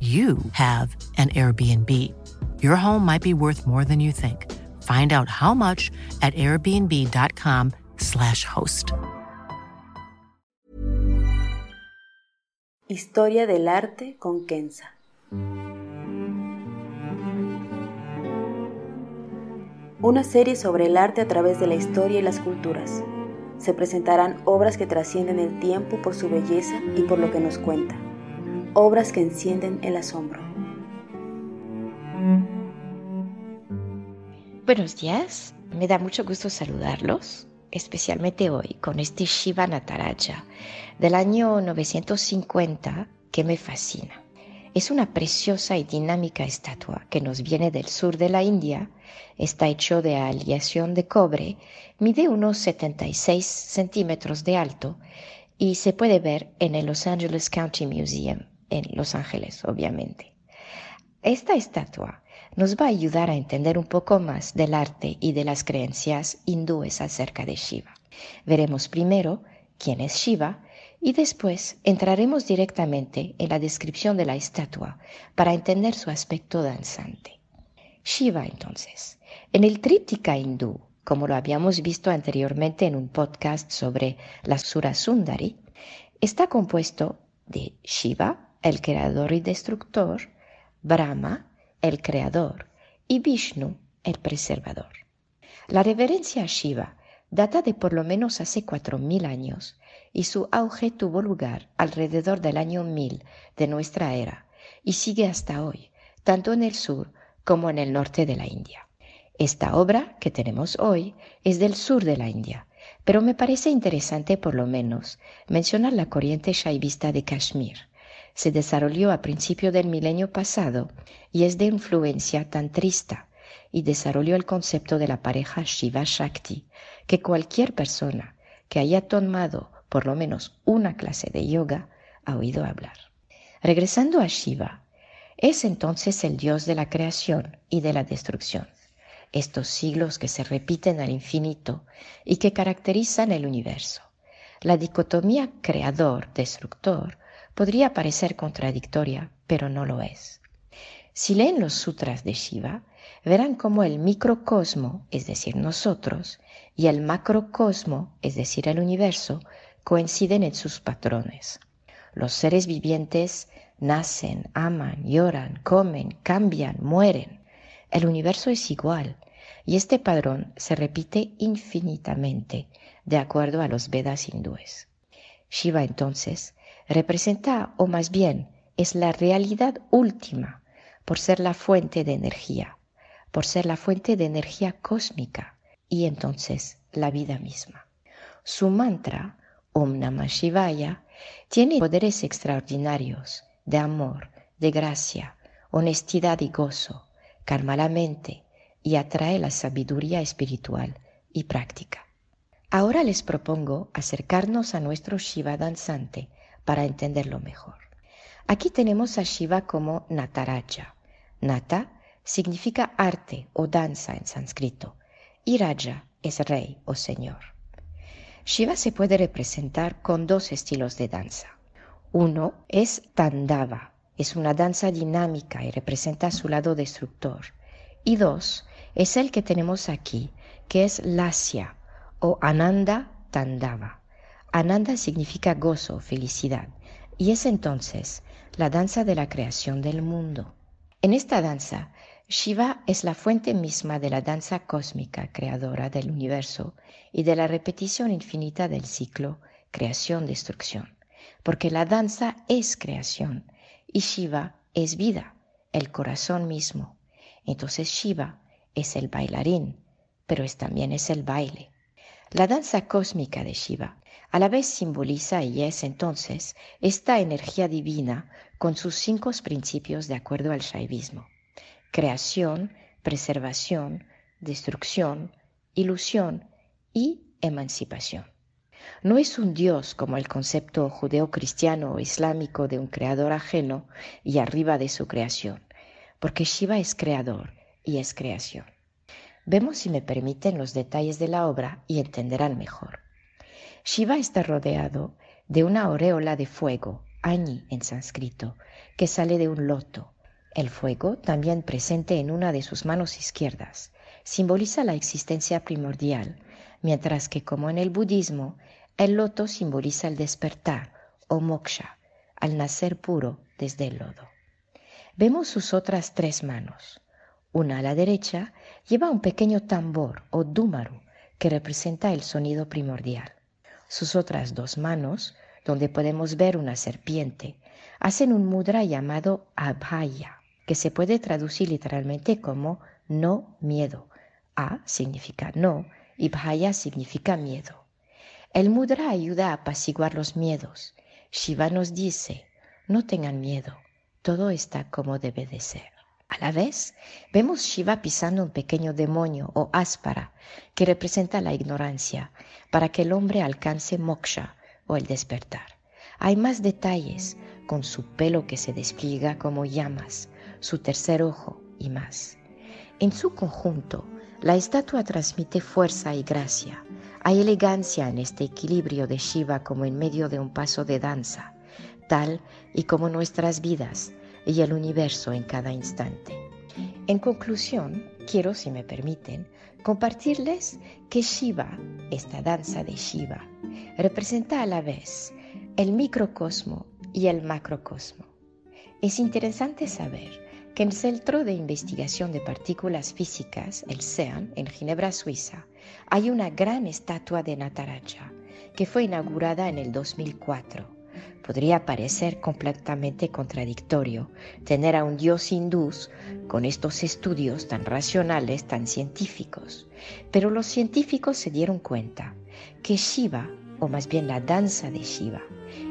you have an Airbnb. Your home might be worth more than you think. Find out how much at airbnb.com/slash host. Historia del arte con Kenza. Una serie sobre el arte a través de la historia y las culturas. Se presentarán obras que trascienden el tiempo por su belleza y por lo que nos cuenta obras que encienden el asombro. Buenos días, me da mucho gusto saludarlos, especialmente hoy con este Shiva Nataraja del año 950 que me fascina. Es una preciosa y dinámica estatua que nos viene del sur de la India, está hecho de aleación de cobre, mide unos 76 centímetros de alto y se puede ver en el Los Angeles County Museum en Los Ángeles, obviamente. Esta estatua nos va a ayudar a entender un poco más del arte y de las creencias hindúes acerca de Shiva. Veremos primero quién es Shiva y después entraremos directamente en la descripción de la estatua para entender su aspecto danzante. Shiva entonces, en el tríptica hindú, como lo habíamos visto anteriormente en un podcast sobre la Sura Sundari, está compuesto de Shiva, el creador y destructor, Brahma, el creador, y Vishnu, el preservador. La reverencia a Shiva data de por lo menos hace cuatro mil años y su auge tuvo lugar alrededor del año 1000 de nuestra era y sigue hasta hoy, tanto en el sur como en el norte de la India. Esta obra que tenemos hoy es del sur de la India, pero me parece interesante por lo menos mencionar la corriente shaivista de Kashmir, se desarrolló a principio del milenio pasado y es de influencia tantrista y desarrolló el concepto de la pareja Shiva-Shakti, que cualquier persona que haya tomado por lo menos una clase de yoga ha oído hablar. Regresando a Shiva, es entonces el dios de la creación y de la destrucción, estos siglos que se repiten al infinito y que caracterizan el universo. La dicotomía creador-destructor podría parecer contradictoria, pero no lo es. Si leen los sutras de Shiva, verán cómo el microcosmo, es decir, nosotros, y el macrocosmo, es decir, el universo, coinciden en sus patrones. Los seres vivientes nacen, aman, lloran, comen, cambian, mueren. El universo es igual y este padrón se repite infinitamente de acuerdo a los Vedas hindúes. Shiva entonces representa, o más bien, es la realidad última por ser la fuente de energía, por ser la fuente de energía cósmica y entonces la vida misma. Su mantra, Om Namah Shivaya, tiene poderes extraordinarios de amor, de gracia, honestidad y gozo, calma la mente y atrae la sabiduría espiritual y práctica. Ahora les propongo acercarnos a nuestro Shiva danzante para entenderlo mejor. Aquí tenemos a Shiva como Nataraja. Nata significa arte o danza en sánscrito y Raja es rey o señor. Shiva se puede representar con dos estilos de danza. Uno es Tandava, es una danza dinámica y representa su lado destructor. Y dos es el que tenemos aquí, que es Lasya o Ananda Tandava. Ananda significa gozo, felicidad, y es entonces la danza de la creación del mundo. En esta danza, Shiva es la fuente misma de la danza cósmica creadora del universo y de la repetición infinita del ciclo creación-destrucción, porque la danza es creación y Shiva es vida, el corazón mismo. Entonces Shiva es el bailarín, pero es, también es el baile. La danza cósmica de Shiva a la vez simboliza y es entonces esta energía divina con sus cinco principios de acuerdo al shaivismo. Creación, preservación, destrucción, ilusión y emancipación. No es un Dios como el concepto judeo-cristiano o islámico de un creador ajeno y arriba de su creación, porque Shiva es creador y es creación. Vemos si me permiten los detalles de la obra y entenderán mejor. Shiva está rodeado de una aureola de fuego, Ani en sánscrito, que sale de un loto. El fuego, también presente en una de sus manos izquierdas, simboliza la existencia primordial, mientras que como en el budismo, el loto simboliza el despertar o moksha, al nacer puro desde el lodo. Vemos sus otras tres manos. Una a la derecha lleva un pequeño tambor o dúmaru que representa el sonido primordial. Sus otras dos manos, donde podemos ver una serpiente, hacen un mudra llamado abhaya, que se puede traducir literalmente como no miedo. A significa no y bhaya significa miedo. El mudra ayuda a apaciguar los miedos. Shiva nos dice, no tengan miedo, todo está como debe de ser. A la vez, vemos Shiva pisando un pequeño demonio o áspara que representa la ignorancia para que el hombre alcance moksha o el despertar. Hay más detalles con su pelo que se despliega como llamas, su tercer ojo y más. En su conjunto, la estatua transmite fuerza y gracia. Hay elegancia en este equilibrio de Shiva como en medio de un paso de danza, tal y como nuestras vidas y el universo en cada instante. En conclusión, quiero, si me permiten, compartirles que Shiva, esta danza de Shiva, representa a la vez el microcosmo y el macrocosmo. Es interesante saber que el Centro de Investigación de Partículas Físicas, el CEAN, en Ginebra, Suiza, hay una gran estatua de Nataraja que fue inaugurada en el 2004 Podría parecer completamente contradictorio tener a un dios hindú con estos estudios tan racionales, tan científicos, pero los científicos se dieron cuenta que Shiva, o más bien la danza de Shiva,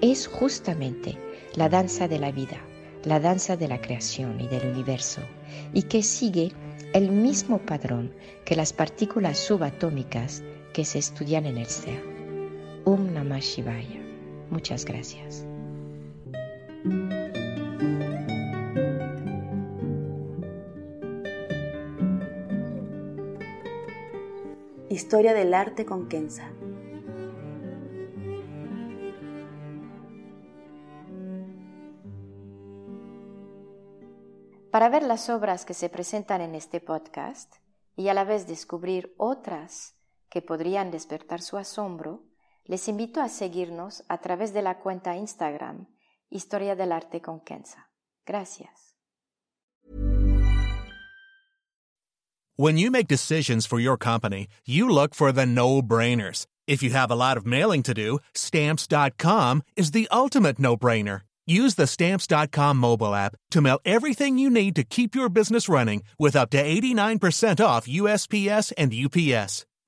es justamente la danza de la vida, la danza de la creación y del universo, y que sigue el mismo padrón que las partículas subatómicas que se estudian en el SEA. Om Namah Shivaya. Muchas gracias. Historia del arte con Kenza. Para ver las obras que se presentan en este podcast y a la vez descubrir otras que podrían despertar su asombro, les invito a seguirnos a través de la cuenta Instagram Historia del Arte con Kenza. Gracias. When you make decisions for your company, you look for the no-brainers. If you have a lot of mailing to do, stamps.com is the ultimate no-brainer. Use the stamps.com mobile app to mail everything you need to keep your business running with up to 89% off USPS and UPS.